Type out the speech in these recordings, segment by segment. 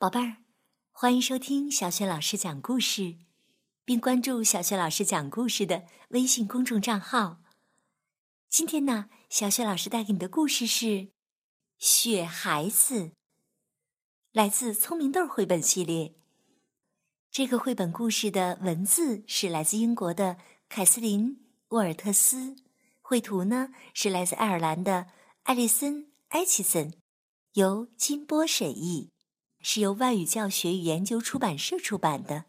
宝贝儿，欢迎收听小雪老师讲故事，并关注小雪老师讲故事的微信公众账号。今天呢，小雪老师带给你的故事是《雪孩子》，来自聪明豆绘本系列。这个绘本故事的文字是来自英国的凯瑟琳·沃尔特斯，绘图呢是来自爱尔兰的艾丽森·埃奇森，由金波审译。是由外语教学与研究出版社出版的。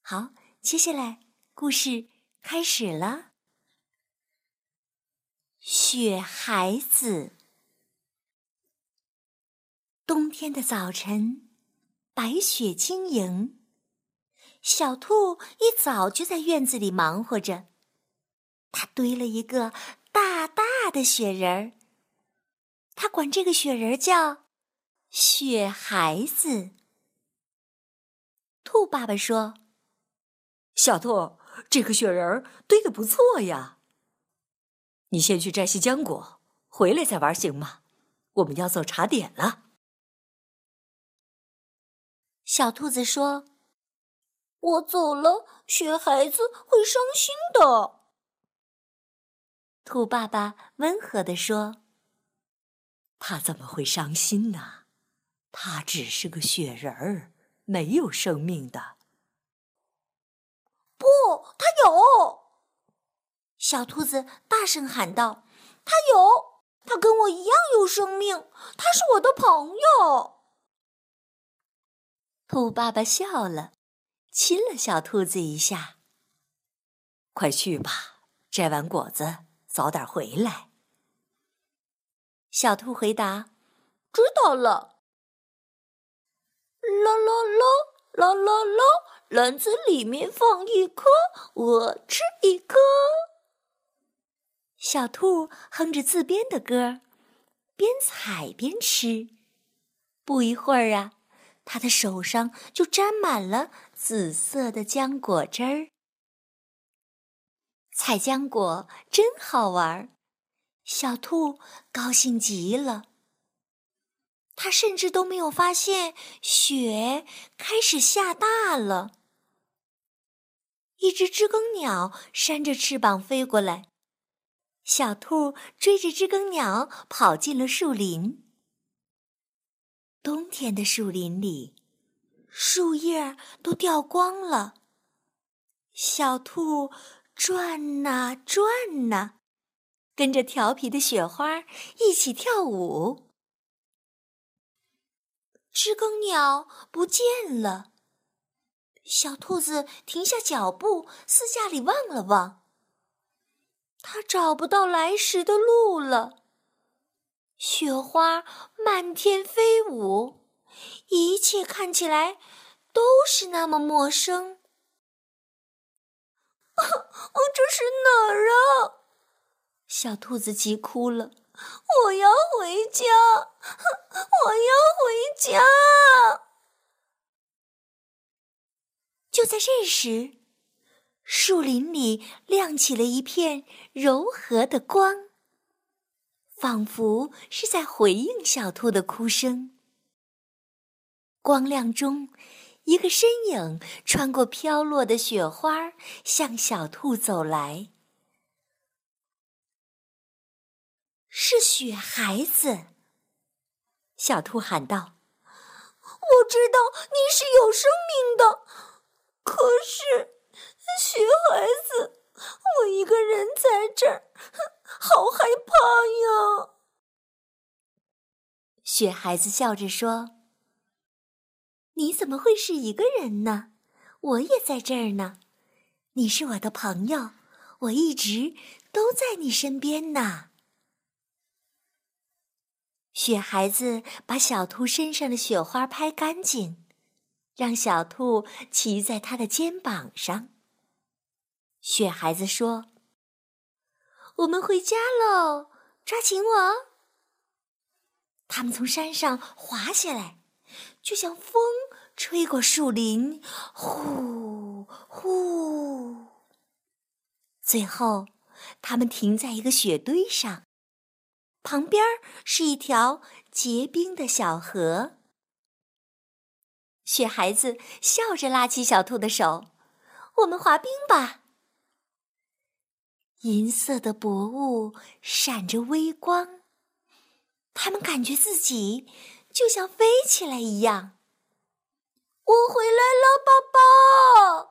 好，接下来故事开始了。雪孩子，冬天的早晨，白雪晶莹。小兔一早就在院子里忙活着，它堆了一个大大的雪人儿。它管这个雪人儿叫。雪孩子，兔爸爸说：“小兔，这个雪人堆的不错呀。你先去摘些浆果，回来再玩行吗？我们要做茶点了。”小兔子说：“我走了，雪孩子会伤心的。”兔爸爸温和地说：“他怎么会伤心呢？”他只是个雪人儿，没有生命的。不，他有！小兔子大声喊道：“他有，他跟我一样有生命，他是我的朋友。”兔爸爸笑了，亲了小兔子一下。快去吧，摘完果子早点回来。小兔回答：“知道了。”啦啦啦啦啦啦！篮子里面放一颗，我吃一颗。小兔哼着自编的歌，边采边吃。不一会儿啊，它的手上就沾满了紫色的浆果汁儿。采浆果真好玩，小兔高兴极了。他甚至都没有发现雪开始下大了。一只知更鸟扇着翅膀飞过来，小兔追着知更鸟跑进了树林。冬天的树林里，树叶都掉光了。小兔转呐转呐，跟着调皮的雪花一起跳舞。知更鸟不见了，小兔子停下脚步，四下里望了望。它找不到来时的路了。雪花漫天飞舞，一切看起来都是那么陌生。这是哪儿啊？小兔子急哭了。我要回家，我要回家。就在这时，树林里亮起了一片柔和的光，仿佛是在回应小兔的哭声。光亮中，一个身影穿过飘落的雪花，向小兔走来。是雪孩子，小兔喊道：“我知道你是有生命的，可是雪孩子，我一个人在这儿，好害怕呀！”雪孩子笑着说：“你怎么会是一个人呢？我也在这儿呢。你是我的朋友，我一直都在你身边呢。”雪孩子把小兔身上的雪花拍干净，让小兔骑在他的肩膀上。雪孩子说：“我们回家喽，抓紧我！”他们从山上滑下来，就像风吹过树林，呼呼。最后，他们停在一个雪堆上。旁边是一条结冰的小河。雪孩子笑着拉起小兔的手：“我们滑冰吧。”银色的薄雾闪着微光，他们感觉自己就像飞起来一样。我回来了，爸爸！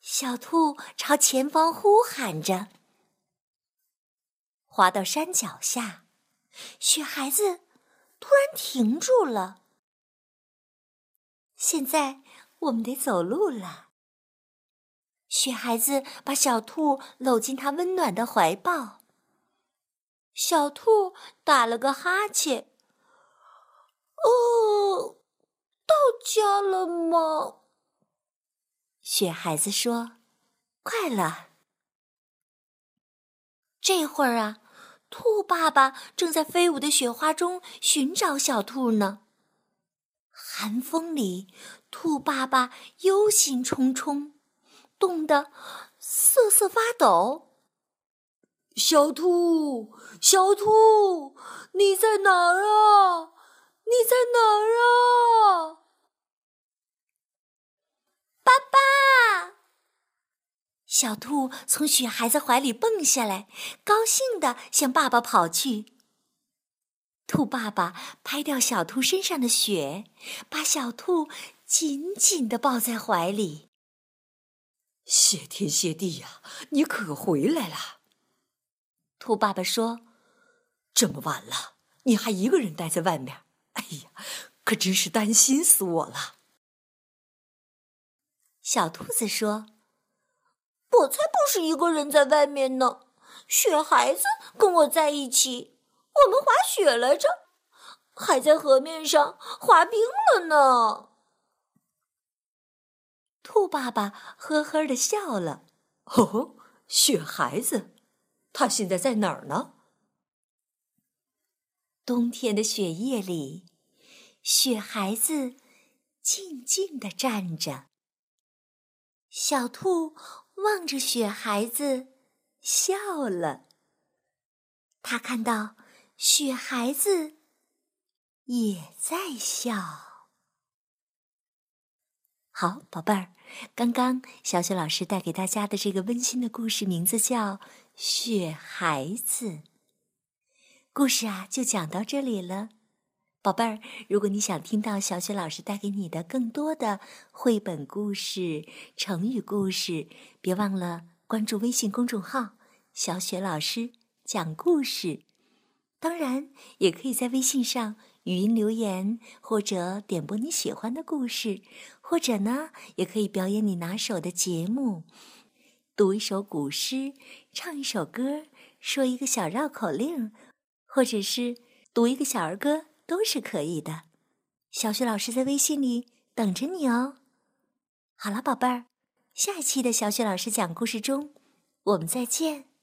小兔朝前方呼喊着。滑到山脚下，雪孩子突然停住了。现在我们得走路了。雪孩子把小兔搂进他温暖的怀抱。小兔打了个哈欠。哦，到家了吗？雪孩子说：“快了。”这会儿啊，兔爸爸正在飞舞的雪花中寻找小兔呢。寒风里，兔爸爸忧心忡忡。冻得瑟瑟发抖。小兔，小兔，你在哪儿啊？你在哪儿啊？小兔从雪孩子怀里蹦下来，高兴地向爸爸跑去。兔爸爸拍掉小兔身上的雪，把小兔紧紧地抱在怀里。谢天谢地呀！你可回来了。兔爸爸说：“这么晚了，你还一个人待在外面，哎呀，可真是担心死我了。”小兔子说：“我才不是一个人在外面呢，雪孩子跟我在一起，我们滑雪来着，还在河面上滑冰了呢。”兔爸爸呵呵的笑了。哦，雪孩子，他现在在哪儿呢？冬天的雪夜里，雪孩子静静的站着。小兔望着雪孩子笑了。他看到雪孩子也在笑。好，宝贝儿。刚刚小雪老师带给大家的这个温馨的故事，名字叫《雪孩子》。故事啊，就讲到这里了。宝贝儿，如果你想听到小雪老师带给你的更多的绘本故事、成语故事，别忘了关注微信公众号“小雪老师讲故事”。当然，也可以在微信上。语音留言，或者点播你喜欢的故事，或者呢，也可以表演你拿手的节目，读一首古诗，唱一首歌，说一个小绕口令，或者是读一个小儿歌，都是可以的。小雪老师在微信里等着你哦。好了，宝贝儿，下一期的小雪老师讲故事中，我们再见。